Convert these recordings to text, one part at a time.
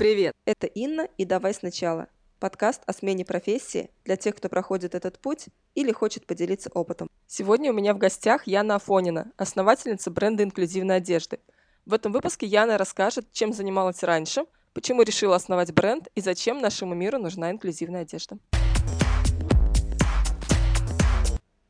Привет, это Инна и «Давай сначала» – подкаст о смене профессии для тех, кто проходит этот путь или хочет поделиться опытом. Сегодня у меня в гостях Яна Афонина, основательница бренда инклюзивной одежды. В этом выпуске Яна расскажет, чем занималась раньше, почему решила основать бренд и зачем нашему миру нужна инклюзивная одежда.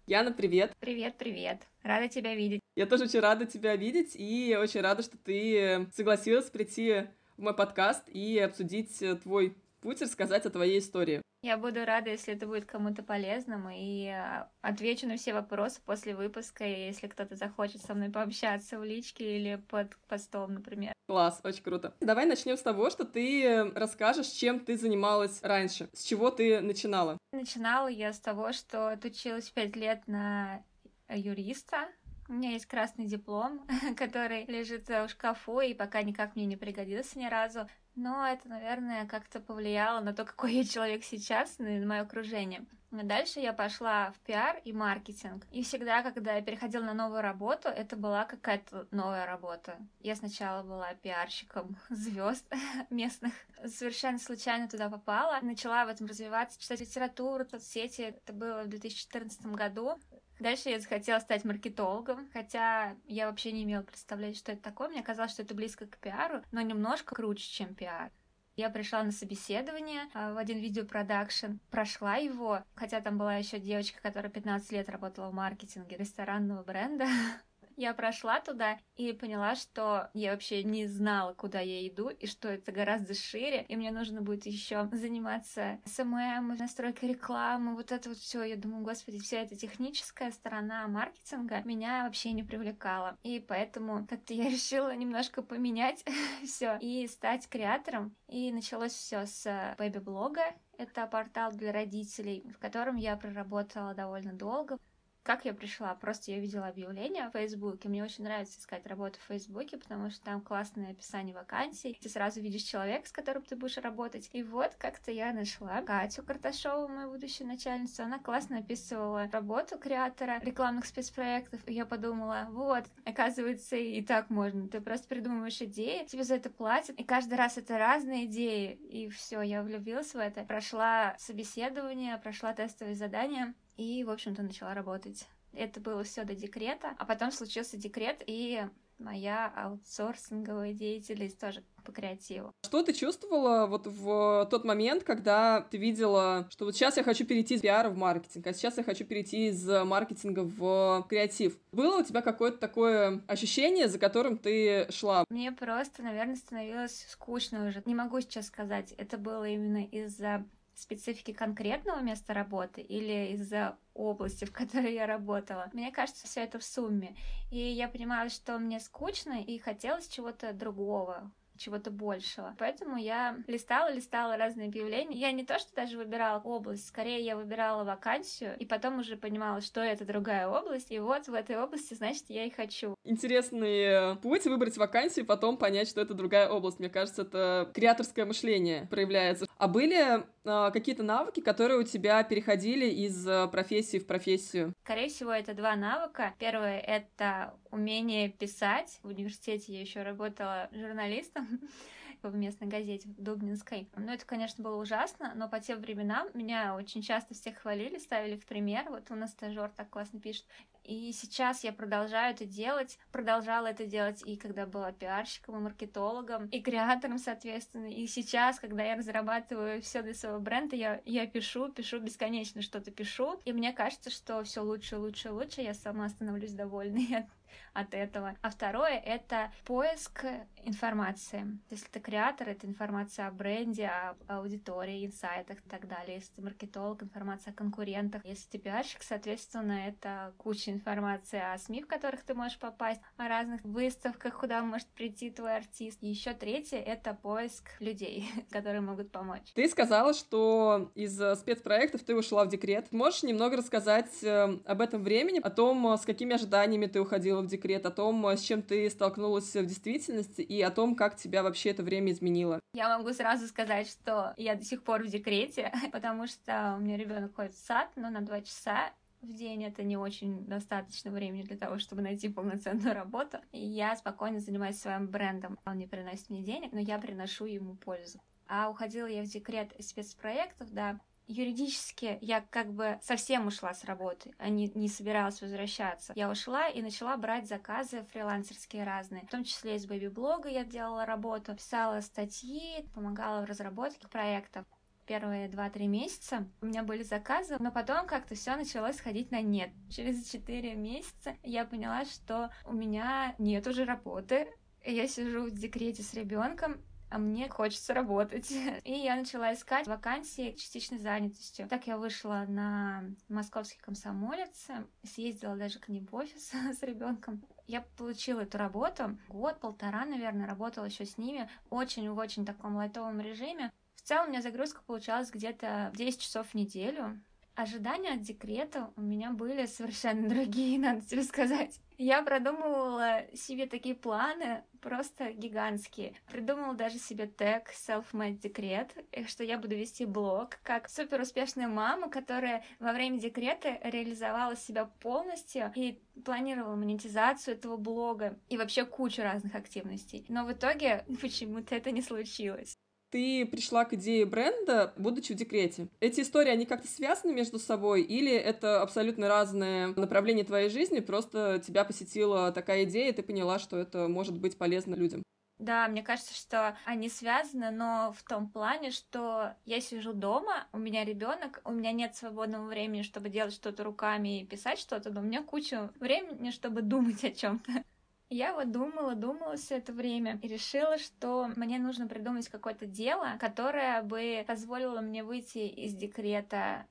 Яна, привет. Привет, привет. Рада тебя видеть. Я тоже очень рада тебя видеть и очень рада, что ты согласилась прийти мой подкаст и обсудить э, твой путь, рассказать о твоей истории. Я буду рада, если это будет кому-то полезным, и э, отвечу на все вопросы после выпуска, если кто-то захочет со мной пообщаться в личке или под постом, например. Класс, очень круто. Давай начнем с того, что ты расскажешь, чем ты занималась раньше, с чего ты начинала. Начинала я с того, что отучилась пять лет на юриста, у меня есть красный диплом, который лежит в шкафу и пока никак мне не пригодился ни разу. Но это, наверное, как-то повлияло на то, какой я человек сейчас, на мое окружение. Дальше я пошла в пиар и маркетинг. И всегда, когда я переходила на новую работу, это была какая-то новая работа. Я сначала была пиарщиком звезд местных. Совершенно случайно туда попала. Начала в этом развиваться, читать литературу, соцсети. Это было в 2014 году. Дальше я захотела стать маркетологом, хотя я вообще не имела представления, что это такое. Мне казалось, что это близко к пиару, но немножко круче, чем пиар. Я пришла на собеседование а, в один видеопродакшн, прошла его, хотя там была еще девочка, которая 15 лет работала в маркетинге ресторанного бренда. Я прошла туда и поняла, что я вообще не знала, куда я иду, и что это гораздо шире, и мне нужно будет еще заниматься SMM, настройкой рекламы, вот это вот все. Я думаю, господи, вся эта техническая сторона маркетинга меня вообще не привлекала. И поэтому как-то я решила немножко поменять все и стать creator ом. И началось все с baby-блога. Это портал для родителей, в котором я проработала довольно долго. Как я пришла? Просто я видела объявление в Фейсбуке. Мне очень нравится искать работу в Фейсбуке, потому что там классное описание вакансий. Ты сразу видишь человека, с которым ты будешь работать. И вот как-то я нашла Катю Карташову, мою будущую начальницу. Она классно описывала работу креатора рекламных спецпроектов. И я подумала, вот, оказывается, и так можно. Ты просто придумываешь идеи, тебе за это платят. И каждый раз это разные идеи. И все, я влюбилась в это. Прошла собеседование, прошла тестовые задания и, в общем-то, начала работать. Это было все до декрета, а потом случился декрет, и моя аутсорсинговая деятельность тоже по креативу. Что ты чувствовала вот в тот момент, когда ты видела, что вот сейчас я хочу перейти из пиара в маркетинг, а сейчас я хочу перейти из маркетинга в креатив? Было у тебя какое-то такое ощущение, за которым ты шла? Мне просто, наверное, становилось скучно уже. Не могу сейчас сказать, это было именно из-за специфики конкретного места работы или из-за области, в которой я работала. Мне кажется, все это в сумме. И я понимала, что мне скучно и хотелось чего-то другого чего-то большего. Поэтому я листала, листала разные объявления. Я не то, что даже выбирала область, скорее я выбирала вакансию, и потом уже понимала, что это другая область, и вот в этой области, значит, я и хочу. Интересный путь выбрать вакансию, потом понять, что это другая область. Мне кажется, это креаторское мышление проявляется. А были какие-то навыки, которые у тебя переходили из э, профессии в профессию? Скорее всего, это два навыка. Первое — это умение писать. В университете я еще работала журналистом в местной газете в Дубнинской. Ну, это, конечно, было ужасно, но по тем временам меня очень часто всех хвалили, ставили в пример. Вот у нас стажер так классно пишет. И сейчас я продолжаю это делать, продолжала это делать и когда была пиарщиком, и маркетологом, и креатором, соответственно. И сейчас, когда я разрабатываю все для своего бренда, я, я пишу, пишу бесконечно что-то пишу. И мне кажется, что все лучше, лучше, лучше. Я сама становлюсь довольной от от этого. А второе — это поиск информации. Если ты креатор, это информация о бренде, о аудитории, инсайтах и так далее. Если ты маркетолог, информация о конкурентах. Если ты пиарщик, соответственно, это куча информации о СМИ, в которых ты можешь попасть, о разных выставках, куда может прийти твой артист. И еще третье — это поиск людей, которые могут помочь. Ты сказала, что из спецпроектов ты ушла в декрет. Можешь немного рассказать э, об этом времени, о том, с какими ожиданиями ты уходила в декрет, о том, с чем ты столкнулась в действительности и о том, как тебя вообще это время изменило. Я могу сразу сказать, что я до сих пор в декрете, потому что у меня ребенок ходит в сад, но на два часа, в день это не очень достаточно времени для того, чтобы найти полноценную работу. И я спокойно занимаюсь своим брендом. Он не приносит мне денег, но я приношу ему пользу. А уходила я в декрет спецпроектов, да, юридически я как бы совсем ушла с работы, а не, не собиралась возвращаться. Я ушла и начала брать заказы фрилансерские разные, в том числе из бэби-блога я делала работу, писала статьи, помогала в разработке проектов первые 2-3 месяца у меня были заказы, но потом как-то все началось сходить на нет. Через 4 месяца я поняла, что у меня нет уже работы, я сижу в декрете с ребенком, а мне хочется работать. И я начала искать вакансии частичной занятостью. Так я вышла на московский комсомолец, съездила даже к ним в офис с ребенком. Я получила эту работу. Год-полтора, наверное, работала еще с ними. Очень в очень таком лайтовом режиме. В целом у меня загрузка получалась где-то 10 часов в неделю. Ожидания от декрета у меня были совершенно другие, надо тебе сказать. Я продумывала себе такие планы, просто гигантские. Придумала даже себе тег self-made декрет, что я буду вести блог, как супер успешная мама, которая во время декрета реализовала себя полностью и планировала монетизацию этого блога и вообще кучу разных активностей. Но в итоге почему-то это не случилось ты пришла к идее бренда, будучи в декрете. Эти истории, они как-то связаны между собой, или это абсолютно разные направления твоей жизни, просто тебя посетила такая идея, и ты поняла, что это может быть полезно людям? Да, мне кажется, что они связаны, но в том плане, что я сижу дома, у меня ребенок, у меня нет свободного времени, чтобы делать что-то руками и писать что-то, но у меня куча времени, чтобы думать о чем-то. Я вот думала, думала все это время и решила, что мне нужно придумать какое-то дело, которое бы позволило мне выйти из декрета.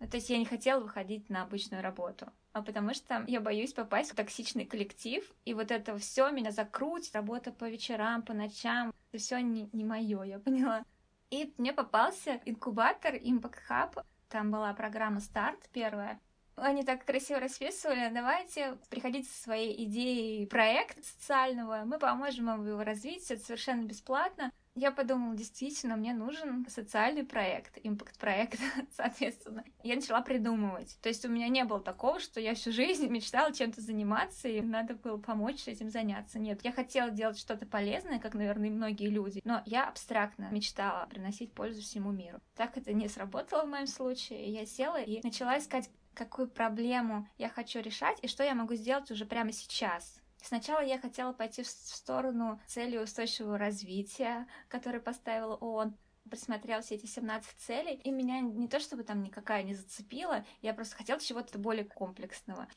Ну, то есть я не хотела выходить на обычную работу а потому что я боюсь попасть в токсичный коллектив, и вот это все меня закрутит, работа по вечерам, по ночам, это все не, не мое, я поняла. И мне попался инкубатор Impact Hub, там была программа «Старт» первая, они так красиво расписывали, давайте приходите со своей идеей проекта социального, мы поможем вам его развить, это совершенно бесплатно. Я подумала, действительно, мне нужен социальный проект, импакт-проект, соответственно. Я начала придумывать. То есть у меня не было такого, что я всю жизнь мечтала чем-то заниматься, и надо было помочь этим заняться. Нет, я хотела делать что-то полезное, как, наверное, многие люди, но я абстрактно мечтала приносить пользу всему миру. Так это не сработало в моем случае. Я села и начала искать какую проблему я хочу решать и что я могу сделать уже прямо сейчас. Сначала я хотела пойти в сторону цели устойчивого развития, которые поставила ООН, присмотрела все эти 17 целей, и меня не то чтобы там никакая не зацепила, я просто хотела чего-то более комплексного.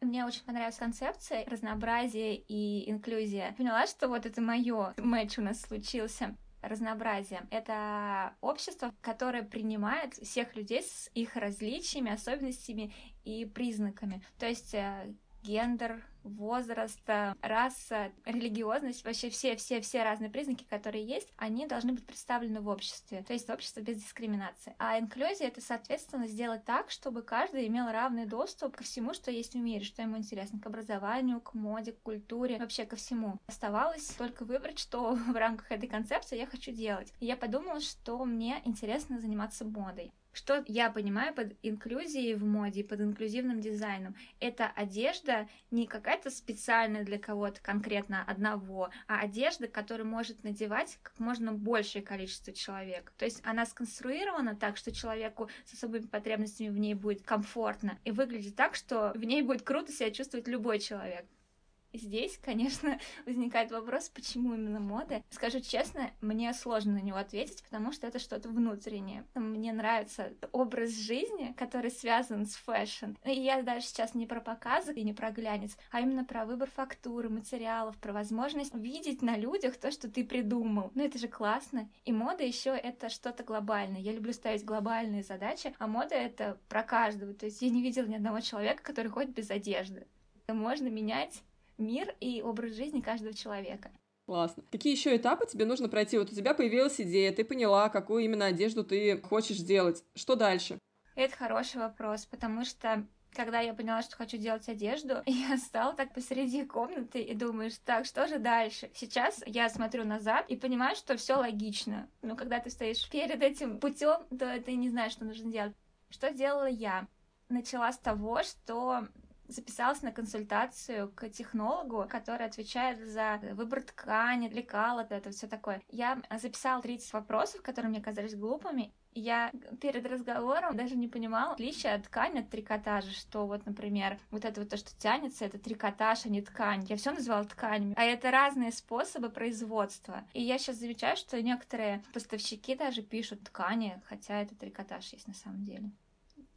Мне очень понравилась концепция разнообразия и инклюзия. Поняла, что вот это мое матч у нас случился разнообразие. Это общество, которое принимает всех людей с их различиями, особенностями и признаками. То есть э, гендер, возраст, раса, религиозность, вообще все-все-все разные признаки, которые есть, они должны быть представлены в обществе. То есть общество без дискриминации. А инклюзия — это, соответственно, сделать так, чтобы каждый имел равный доступ ко всему, что есть в мире, что ему интересно, к образованию, к моде, к культуре, вообще ко всему. Оставалось только выбрать, что в рамках этой концепции я хочу делать. И я подумала, что мне интересно заниматься модой. Что я понимаю под инклюзией в моде, под инклюзивным дизайном? Это одежда не какая-то специальная для кого-то конкретно одного, а одежда, которую может надевать как можно большее количество человек. То есть она сконструирована так, что человеку с особыми потребностями в ней будет комфортно и выглядит так, что в ней будет круто себя чувствовать любой человек. Здесь, конечно, возникает вопрос, почему именно мода. Скажу честно, мне сложно на него ответить, потому что это что-то внутреннее. Мне нравится образ жизни, который связан с fashion. И я даже сейчас не про показы и не про глянец, а именно про выбор фактуры, материалов, про возможность видеть на людях то, что ты придумал. Ну это же классно. И мода еще это что-то глобальное. Я люблю ставить глобальные задачи, а мода это про каждого. То есть я не видела ни одного человека, который ходит без одежды. Можно менять мир и образ жизни каждого человека. Классно. Какие еще этапы тебе нужно пройти? Вот у тебя появилась идея, ты поняла, какую именно одежду ты хочешь сделать. Что дальше? Это хороший вопрос, потому что когда я поняла, что хочу делать одежду, я стала так посреди комнаты и думаешь, так, что же дальше? Сейчас я смотрю назад и понимаю, что все логично. Но когда ты стоишь перед этим путем, то ты не знаешь, что нужно делать. Что сделала я? начала с того, что записалась на консультацию к технологу, который отвечает за выбор ткани, лекала, это все такое. Я записала 30 вопросов, которые мне казались глупыми, я перед разговором даже не понимала отличия от ткани от трикотажа, что вот, например, вот это вот то, что тянется, это трикотаж, а не ткань. Я все называла тканями. А это разные способы производства. И я сейчас замечаю, что некоторые поставщики даже пишут ткани, хотя это трикотаж есть на самом деле.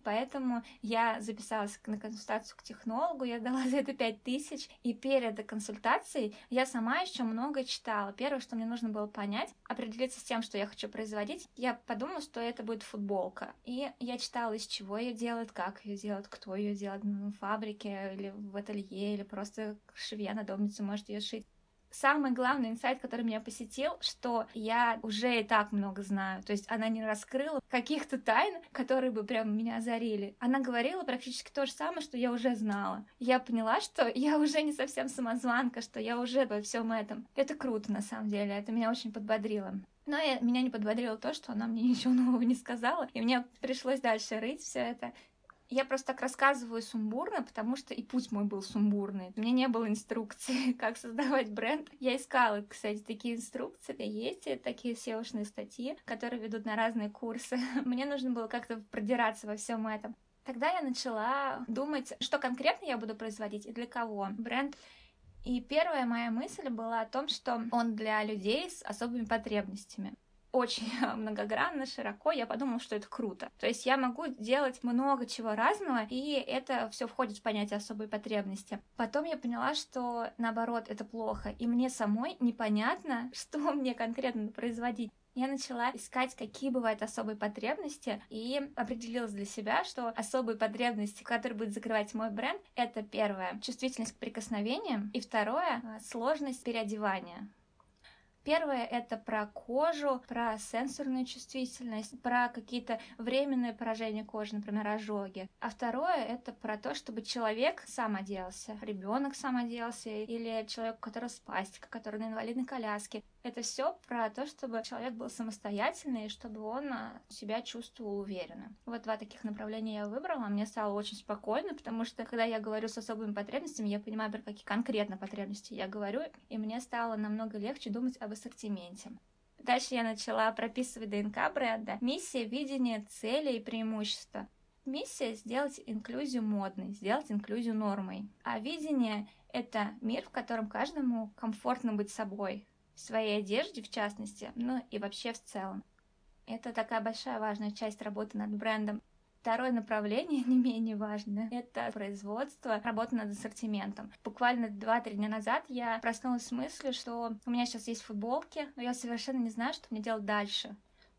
Поэтому я записалась на консультацию к технологу, я дала за это пять тысяч, и перед консультацией я сама еще много читала. Первое, что мне нужно было понять, определиться с тем, что я хочу производить, я подумала, что это будет футболка. И я читала, из чего ее делают, как ее делают, кто ее делает, на фабрике или в ателье, или просто швея надомница может ее шить самый главный инсайт, который меня посетил, что я уже и так много знаю. То есть она не раскрыла каких-то тайн, которые бы прям меня озарили. Она говорила практически то же самое, что я уже знала. Я поняла, что я уже не совсем самозванка, что я уже во всем этом. Это круто, на самом деле. Это меня очень подбодрило. Но я, меня не подбодрило то, что она мне ничего нового не сказала, и мне пришлось дальше рыть все это. Я просто так рассказываю сумбурно, потому что и путь мой был сумбурный. У меня не было инструкции, как создавать бренд. Я искала, кстати, такие инструкции. Есть такие seo статьи, которые ведут на разные курсы. Мне нужно было как-то продираться во всем этом. Тогда я начала думать, что конкретно я буду производить и для кого. Бренд и первая моя мысль была о том, что он для людей с особыми потребностями очень многогранно, широко, я подумала, что это круто. То есть я могу делать много чего разного, и это все входит в понятие особой потребности. Потом я поняла, что наоборот, это плохо, и мне самой непонятно, что мне конкретно производить я начала искать, какие бывают особые потребности, и определилась для себя, что особые потребности, которые будут закрывать мой бренд, это первое — чувствительность к прикосновениям, и второе — сложность переодевания. Первое — это про кожу, про сенсорную чувствительность, про какие-то временные поражения кожи, например, ожоги. А второе — это про то, чтобы человек сам оделся, ребенок сам оделся, или человек, у которого спастика, который на инвалидной коляске. Это все про то, чтобы человек был самостоятельный, и чтобы он а, себя чувствовал уверенно. Вот два таких направления я выбрала. Мне стало очень спокойно, потому что когда я говорю с особыми потребностями, я понимаю, про какие конкретно потребности я говорю, и мне стало намного легче думать об ассортименте. Дальше я начала прописывать ДНК бренда, миссия, видение, цели и преимущества. Миссия — сделать инклюзию модной, сделать инклюзию нормой. А видение — это мир, в котором каждому комфортно быть собой, в своей одежде в частности, ну и вообще в целом. Это такая большая важная часть работы над брендом. Второе направление, не менее важное, это производство, работа над ассортиментом. Буквально 2-3 дня назад я проснулась с мыслью, что у меня сейчас есть футболки, но я совершенно не знаю, что мне делать дальше.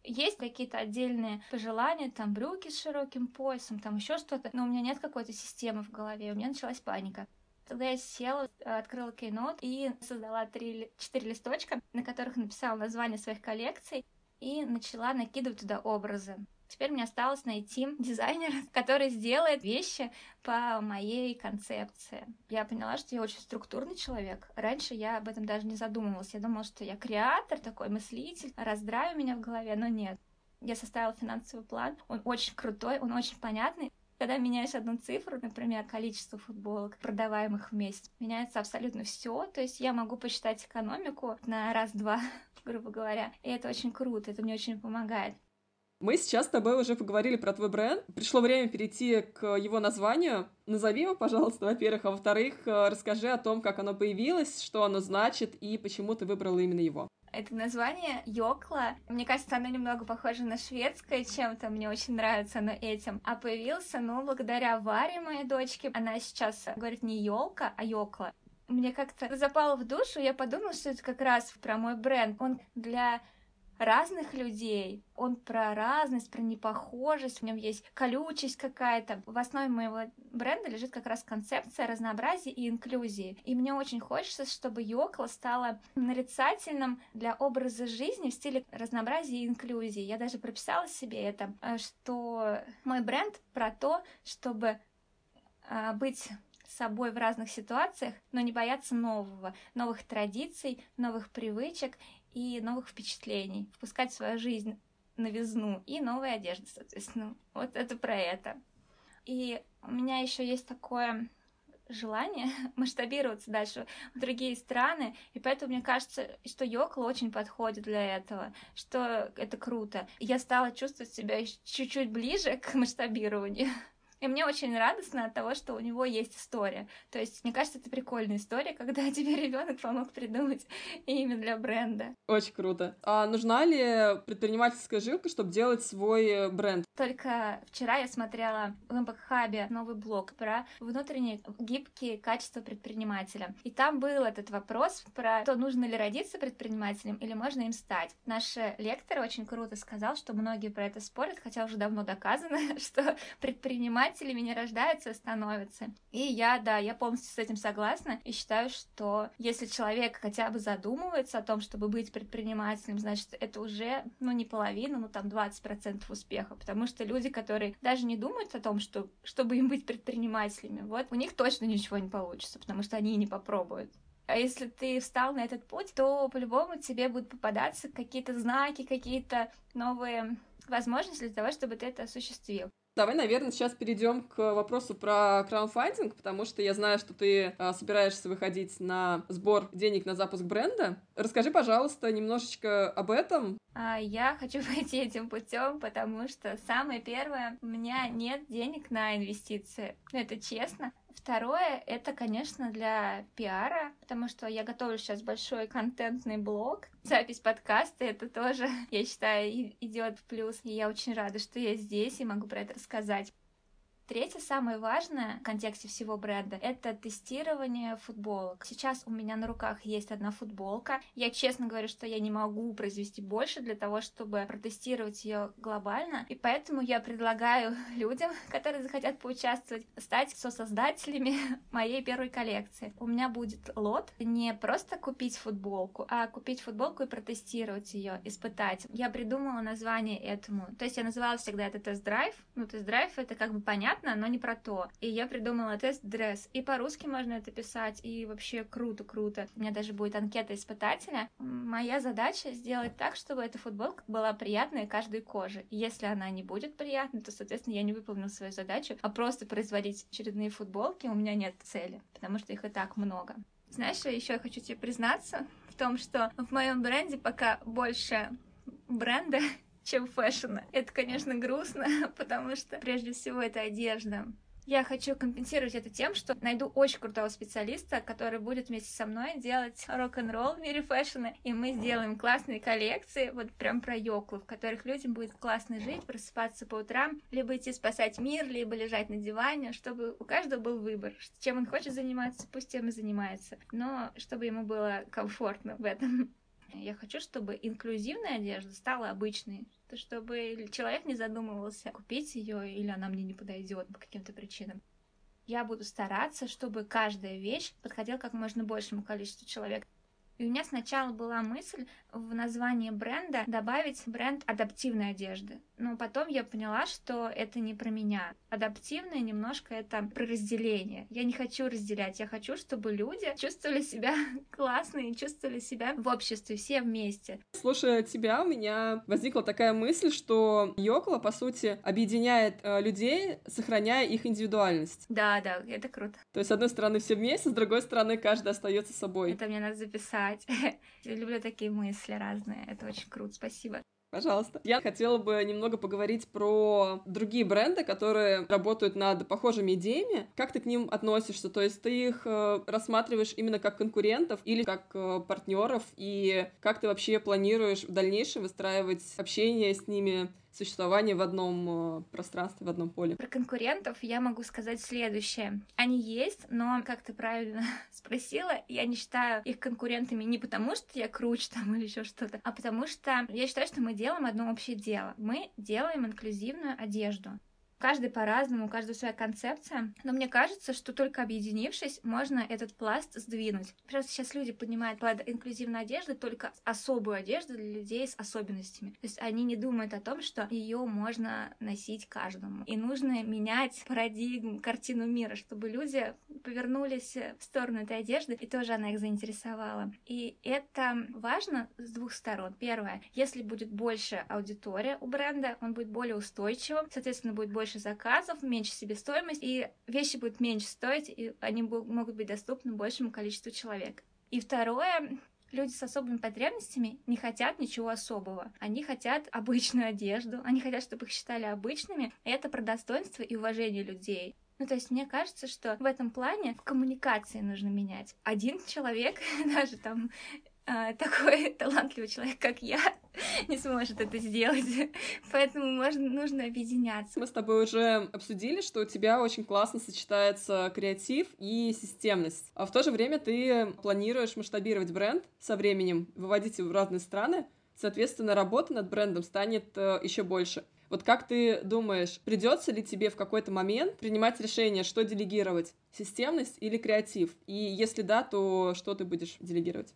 Есть какие-то отдельные пожелания, там брюки с широким поясом, там еще что-то, но у меня нет какой-то системы в голове, у меня началась паника. Тогда я села, открыла Keynote и создала три, четыре листочка, на которых написала название своих коллекций и начала накидывать туда образы. Теперь мне осталось найти дизайнера, который сделает вещи по моей концепции. Я поняла, что я очень структурный человек. Раньше я об этом даже не задумывалась. Я думала, что я креатор, такой мыслитель, раздраю меня в голове, но нет. Я составила финансовый план, он очень крутой, он очень понятный. Когда меняешь одну цифру, например, количество футболок, продаваемых в месяц, меняется абсолютно все. То есть я могу посчитать экономику на раз-два, грубо говоря. И это очень круто, это мне очень помогает. Мы сейчас с тобой уже поговорили про твой бренд. Пришло время перейти к его названию. Назови его, пожалуйста, во-первых, а во-вторых, э, расскажи о том, как оно появилось, что оно значит и почему ты выбрала именно его. Это название Йокла. Мне кажется, оно немного похоже на шведское чем-то. Мне очень нравится оно этим. А появился, ну, благодаря Варе, моей дочке. Она сейчас говорит не елка, а Йокла мне как-то запало в душу, я подумала, что это как раз про мой бренд. Он для разных людей. Он про разность, про непохожесть, в нем есть колючесть какая-то. В основе моего бренда лежит как раз концепция разнообразия и инклюзии. И мне очень хочется, чтобы Йокла стала нарицательным для образа жизни в стиле разнообразия и инклюзии. Я даже прописала себе это, э, что мой бренд про то, чтобы э, быть собой в разных ситуациях, но не бояться нового, новых традиций, новых привычек и новых впечатлений, впускать в свою жизнь новизну и новые одежды, соответственно. Вот это про это. И у меня еще есть такое желание масштабироваться дальше в другие страны, и поэтому мне кажется, что Йокла очень подходит для этого, что это круто. Я стала чувствовать себя чуть-чуть ближе к масштабированию. И мне очень радостно от того, что у него есть история. То есть, мне кажется, это прикольная история, когда тебе ребенок помог придумать имя для бренда. Очень круто. А нужна ли предпринимательская жилка, чтобы делать свой э, бренд? Только вчера я смотрела в Impact новый блог про внутренние гибкие качества предпринимателя. И там был этот вопрос про то, нужно ли родиться предпринимателем или можно им стать. Наш лектор очень круто сказал, что многие про это спорят, хотя уже давно доказано, что предприниматель предпринимателями не рождаются, а становятся. И я, да, я полностью с этим согласна и считаю, что если человек хотя бы задумывается о том, чтобы быть предпринимателем, значит, это уже, ну, не половина, ну, там, 20% успеха, потому что люди, которые даже не думают о том, что, чтобы им быть предпринимателями, вот, у них точно ничего не получится, потому что они не попробуют. А если ты встал на этот путь, то по-любому тебе будут попадаться какие-то знаки, какие-то новые возможности для того, чтобы ты это осуществил. Давай, наверное, сейчас перейдем к вопросу про краудфандинг, потому что я знаю, что ты а, собираешься выходить на сбор денег на запуск бренда. Расскажи, пожалуйста, немножечко об этом. А, я хочу пойти этим путем, потому что самое первое, у меня нет денег на инвестиции. Ну, это честно. Второе, это, конечно, для пиара, потому что я готовлю сейчас большой контентный блог. Запись подкаста, это тоже, я считаю, идет в плюс. И я очень рада, что я здесь и могу про это рассказать. Третье, самое важное в контексте всего бренда, это тестирование футболок. Сейчас у меня на руках есть одна футболка. Я честно говорю, что я не могу произвести больше для того, чтобы протестировать ее глобально. И поэтому я предлагаю людям, которые захотят поучаствовать, стать сосоздателями моей первой коллекции. У меня будет лот не просто купить футболку, а купить футболку и протестировать ее, испытать. Я придумала название этому. То есть я называла всегда это тест-драйв. Ну, тест-драйв это как бы понятно, понятно, но не про то. И я придумала тест-дресс. И по-русски можно это писать, и вообще круто-круто. У меня даже будет анкета испытателя. Моя задача сделать так, чтобы эта футболка была приятная каждой коже. Если она не будет приятной, то, соответственно, я не выполнил свою задачу, а просто производить очередные футболки у меня нет цели, потому что их и так много. Знаешь, еще я хочу тебе признаться в том, что в моем бренде пока больше бренда, чем фэшена. Это, конечно, грустно, потому что прежде всего это одежда. Я хочу компенсировать это тем, что найду очень крутого специалиста, который будет вместе со мной делать рок-н-ролл в мире фэшена, и мы сделаем классные коллекции, вот прям про Йоклу, в которых людям будет классно жить, просыпаться по утрам, либо идти спасать мир, либо лежать на диване, чтобы у каждого был выбор. Чем он хочет заниматься, пусть тем и занимается, но чтобы ему было комфортно в этом. Я хочу, чтобы инклюзивная одежда стала обычной, чтобы человек не задумывался, купить ее или она мне не подойдет по каким-то причинам. Я буду стараться, чтобы каждая вещь подходила как можно большему количеству человек. И у меня сначала была мысль в названии бренда добавить бренд адаптивной одежды. Но потом я поняла, что это не про меня. Адаптивное немножко это про разделение. Я не хочу разделять. Я хочу, чтобы люди чувствовали себя классно и чувствовали себя в обществе, все вместе. Слушая тебя, у меня возникла такая мысль, что Йокла, по сути, объединяет э, людей, сохраняя их индивидуальность. Да, да, это круто. То есть, с одной стороны, все вместе, с другой стороны, каждый остается собой. Это мне надо записать. Я люблю такие мысли разные. Это очень круто. Спасибо. Пожалуйста. Я хотела бы немного поговорить про другие бренды, которые работают над похожими идеями. Как ты к ним относишься? То есть ты их э, рассматриваешь именно как конкурентов или как э, партнеров? И как ты вообще планируешь в дальнейшем выстраивать общение с ними существование в одном э, пространстве, в одном поле. Про конкурентов я могу сказать следующее. Они есть, но, как ты правильно спросила, я не считаю их конкурентами не потому, что я круче там или еще что-то, а потому что я считаю, что мы делаем одно общее дело. Мы делаем инклюзивную одежду. Каждый по-разному, у каждого своя концепция. Но мне кажется, что только объединившись, можно этот пласт сдвинуть. Просто сейчас люди поднимают под инклюзивной одеждой только особую одежду для людей с особенностями. То есть они не думают о том, что ее можно носить каждому. И нужно менять парадигму, картину мира, чтобы люди повернулись в сторону этой одежды, и тоже она их заинтересовала. И это важно с двух сторон. Первое, если будет больше аудитория у бренда, он будет более устойчивым, соответственно, будет больше больше заказов, меньше себестоимость, и вещи будут меньше стоить, и они могут быть доступны большему количеству человек. И второе, люди с особыми потребностями не хотят ничего особого. Они хотят обычную одежду, они хотят, чтобы их считали обычными. Это про достоинство и уважение людей. Ну, то есть мне кажется, что в этом плане в коммуникации нужно менять. Один человек, даже там такой талантливый человек, как я, не сможет это сделать. Поэтому можно, нужно объединяться. Мы с тобой уже обсудили, что у тебя очень классно сочетается креатив и системность. А в то же время ты планируешь масштабировать бренд со временем, выводить его в разные страны. Соответственно, работа над брендом станет э, еще больше. Вот как ты думаешь, придется ли тебе в какой-то момент принимать решение, что делегировать, системность или креатив? И если да, то что ты будешь делегировать?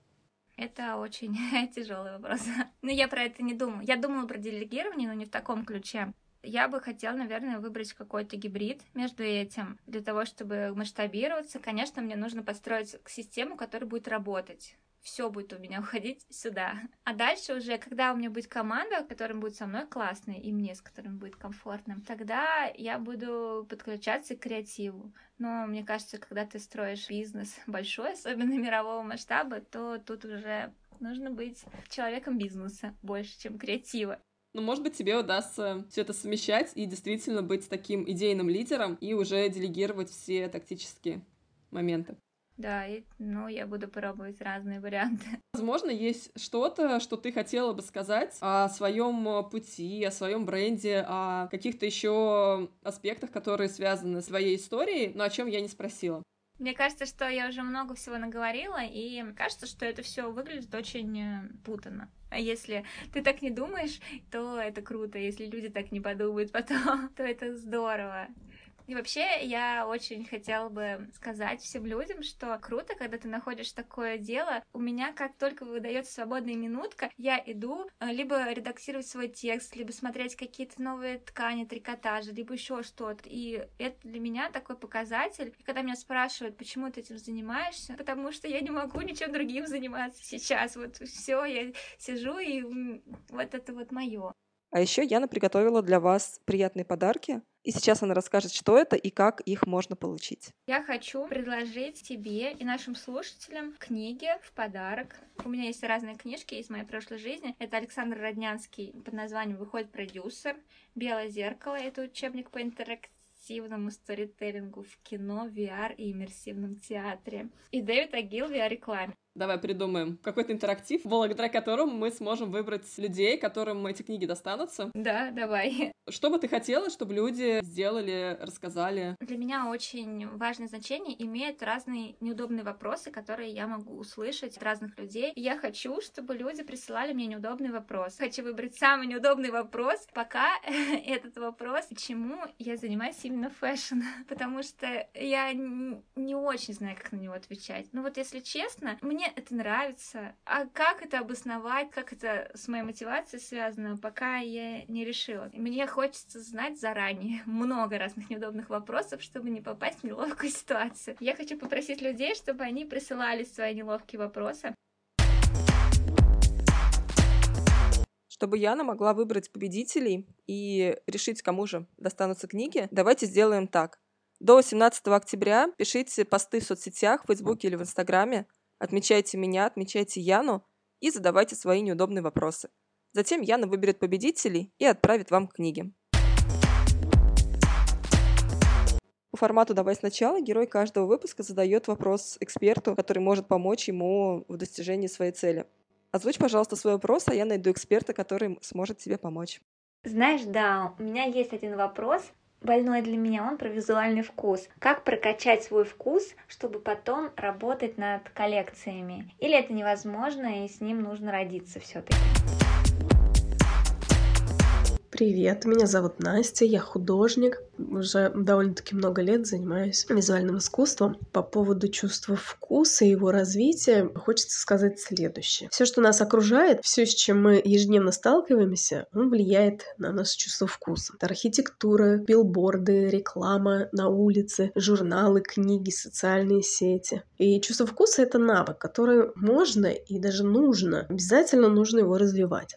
Это очень тяжелый вопрос. Но я про это не думаю. Я думала про делегирование, но не в таком ключе. Я бы хотела, наверное, выбрать какой-то гибрид между этим. Для того, чтобы масштабироваться, конечно, мне нужно построить систему, которая будет работать все будет у меня уходить сюда. А дальше уже, когда у меня будет команда, которая будет со мной классной, и мне, с которым будет комфортно, тогда я буду подключаться к креативу. Но мне кажется, когда ты строишь бизнес большой, особенно мирового масштаба, то тут уже нужно быть человеком бизнеса больше, чем креатива. Ну, может быть, тебе удастся все это совмещать и действительно быть таким идейным лидером и уже делегировать все тактические моменты. Да, и, ну, я буду пробовать разные варианты. Возможно, есть что-то, что ты хотела бы сказать о своем э, пути, о своем бренде, о каких-то еще аспектах, которые связаны с твоей историей, но о чем я не спросила. Мне кажется, что я уже много всего наговорила, и кажется, что это все выглядит очень э, путанно. А если ты так не думаешь, то это круто. Если люди так не подумают потом, то это здорово. И вообще, я очень хотела бы сказать всем людям, что круто, когда ты находишь такое дело. У меня, как только выдается свободная минутка, я иду э, либо редактировать свой текст, либо смотреть какие-то новые ткани, трикотажи, либо еще что-то. И это для меня такой показатель. И когда меня спрашивают, почему ты этим занимаешься, потому что я не могу ничем другим заниматься сейчас. Вот все, я сижу, и вот это вот мое. А еще Яна приготовила для вас приятные подарки. И сейчас она расскажет, что это и как их можно получить. Я хочу предложить тебе и нашим слушателям книги в подарок. У меня есть разные книжки из моей прошлой жизни. Это Александр Роднянский под названием «Выходит продюсер», «Белое зеркало» — это учебник по интерактивному сторителлингу в кино, VR и иммерсивном театре. И Дэвид Агил в VR-рекламе. Давай придумаем какой-то интерактив, благодаря которому мы сможем выбрать людей, которым эти книги достанутся. Да, давай. Что бы ты хотела, чтобы люди сделали, рассказали? Для меня очень важное значение имеют разные неудобные вопросы, которые я могу услышать от разных людей. я хочу, чтобы люди присылали мне неудобный вопрос. Хочу выбрать самый неудобный вопрос, пока этот вопрос, почему я занимаюсь именно fashion. Потому что я не очень знаю, как на него отвечать. Ну вот если честно, мне это нравится. А как это обосновать, как это с моей мотивацией связано, пока я не решила. Мне хочется знать заранее много разных неудобных вопросов, чтобы не попасть в неловкую ситуацию. Я хочу попросить людей, чтобы они присылали свои неловкие вопросы. Чтобы Яна могла выбрать победителей и решить, кому же достанутся книги, давайте сделаем так. До 17 октября пишите посты в соцсетях, в Фейсбуке или в Инстаграме Отмечайте меня, отмечайте Яну и задавайте свои неудобные вопросы. Затем Яна выберет победителей и отправит вам книги. По формату «Давай сначала» герой каждого выпуска задает вопрос эксперту, который может помочь ему в достижении своей цели. Озвучь, пожалуйста, свой вопрос, а я найду эксперта, который сможет тебе помочь. Знаешь, да, у меня есть один вопрос, больной для меня, он про визуальный вкус. Как прокачать свой вкус, чтобы потом работать над коллекциями? Или это невозможно, и с ним нужно родиться все-таки? Привет, меня зовут Настя, я художник. Уже довольно-таки много лет занимаюсь визуальным искусством. По поводу чувства вкуса и его развития хочется сказать следующее. Все, что нас окружает, все, с чем мы ежедневно сталкиваемся, он влияет на наше чувство вкуса. Это архитектура, билборды, реклама на улице, журналы, книги, социальные сети. И чувство вкуса — это навык, который можно и даже нужно, обязательно нужно его развивать.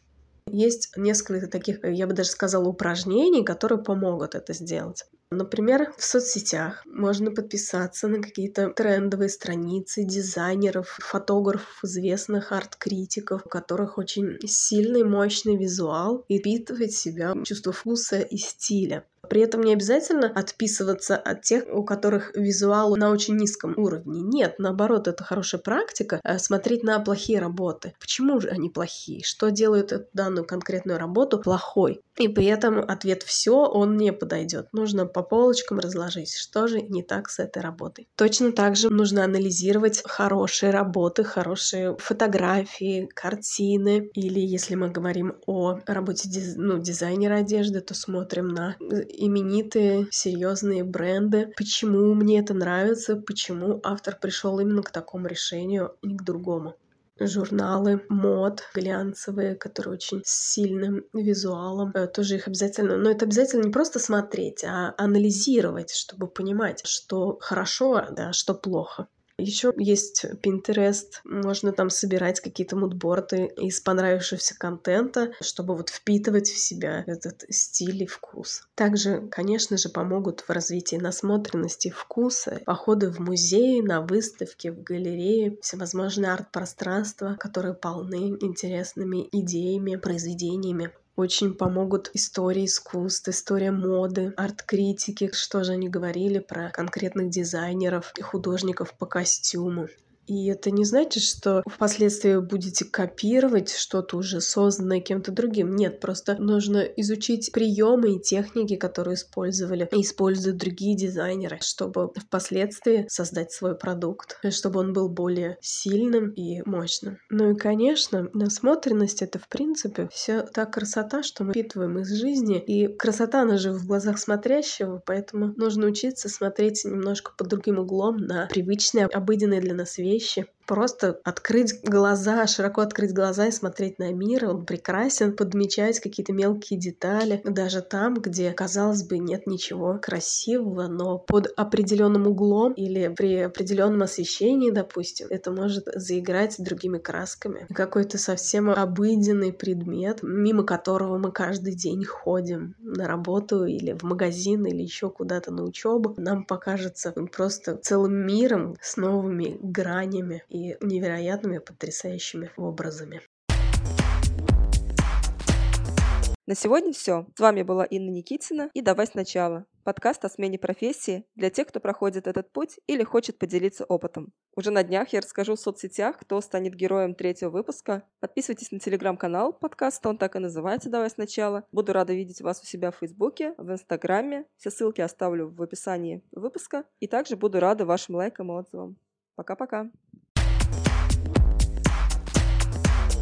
Есть несколько таких, я бы даже сказала, упражнений, которые помогут это сделать. Например, в соцсетях можно подписаться на какие-то трендовые страницы дизайнеров, фотографов, известных арт-критиков, у которых очень сильный, мощный визуал и впитывать в себя чувство вкуса и стиля. При этом не обязательно отписываться от тех, у которых визуал на очень низком уровне. Нет, наоборот, это хорошая практика э, смотреть на плохие работы. Почему же они плохие? Что делает данную конкретную работу плохой? И при этом ответ «все» он не подойдет. Нужно по полочкам разложить, что же не так с этой работой. Точно так же нужно анализировать хорошие работы, хорошие фотографии, картины. Или если мы говорим о работе диз... ну, дизайнера одежды, то смотрим на именитые, серьезные бренды. Почему мне это нравится, почему автор пришел именно к такому решению, а не к другому журналы мод глянцевые, которые очень с сильным визуалом. Э, тоже их обязательно, но это обязательно не просто смотреть, а анализировать, чтобы понимать, что хорошо, да, что плохо. Еще есть Pinterest, можно там собирать какие-то мудборды из понравившегося контента, чтобы вот впитывать в себя этот стиль и вкус. Также, конечно же, помогут в развитии насмотренности вкуса, походы в музеи, на выставки, в галереи, всевозможные арт-пространства, которые полны интересными идеями, произведениями очень помогут истории искусств, история моды, арт-критики, что же они говорили про конкретных дизайнеров и художников по костюму. И это не значит, что впоследствии будете копировать что-то уже созданное кем-то другим. Нет, просто нужно изучить приемы и техники, которые использовали и используют другие дизайнеры, чтобы впоследствии создать свой продукт, чтобы он был более сильным и мощным. Ну и, конечно, насмотренность — это, в принципе, вся та красота, что мы впитываем из жизни. И красота, она же в глазах смотрящего, поэтому нужно учиться смотреть немножко под другим углом на привычные, обыденные для нас вещи, вещи. Просто открыть глаза, широко открыть глаза и смотреть на мир. Он прекрасен, подмечать какие-то мелкие детали. Даже там, где, казалось бы, нет ничего красивого, но под определенным углом или при определенном освещении, допустим, это может заиграть другими красками. Какой-то совсем обыденный предмет, мимо которого мы каждый день ходим на работу или в магазин или еще куда-то на учебу, нам покажется просто целым миром с новыми гранями и невероятными потрясающими образами. На сегодня все. С вами была Инна Никитина и «Давай сначала» подкаст о смене профессии для тех, кто проходит этот путь или хочет поделиться опытом. Уже на днях я расскажу в соцсетях, кто станет героем третьего выпуска. Подписывайтесь на телеграм-канал подкаста, он так и называется «Давай сначала». Буду рада видеть вас у себя в Фейсбуке, в Инстаграме. Все ссылки оставлю в описании выпуска. И также буду рада вашим лайкам и отзывам. Пока-пока.